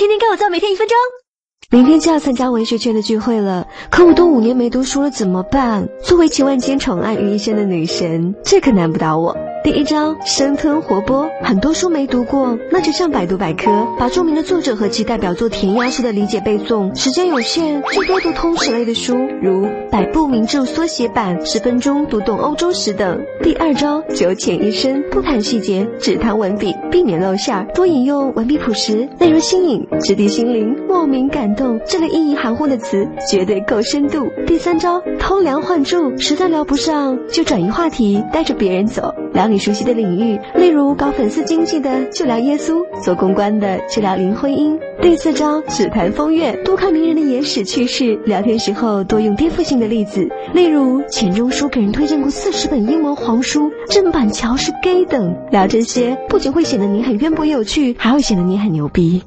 天天跟我做，每天一分钟。明天就要参加文学圈的聚会了，可我都五年没读书了，怎么办？作为集万千宠爱于一身的女神，这可难不倒我。第一招，生吞活剥。很多书没读过，那就上百度百科，把著名的作者和其代表作填鸭式的理解背诵。时间有限，最多读通史类的书，如《百部名著缩写版》《十分钟读懂欧洲史》等。第二招，九浅一深，不谈细节，只谈文笔，避免露馅，多引用文笔朴实、内容新颖、直抵心灵、莫名感动这类意义含糊的词，绝对够深度。第三招，偷梁换柱，实在聊不上就转移话题，带着别人走。聊你熟悉的领域，例如搞粉丝经济的就聊耶稣，做公关的就聊林徽因。第四招，只谈风月，多看名人的野史趣事，聊天时候多用颠覆性的例子，例如钱钟书给人推荐过四十本阴谋黄书，郑板桥是 gay 等。聊这些不仅会显得你很渊博有趣，还会显得你很牛逼。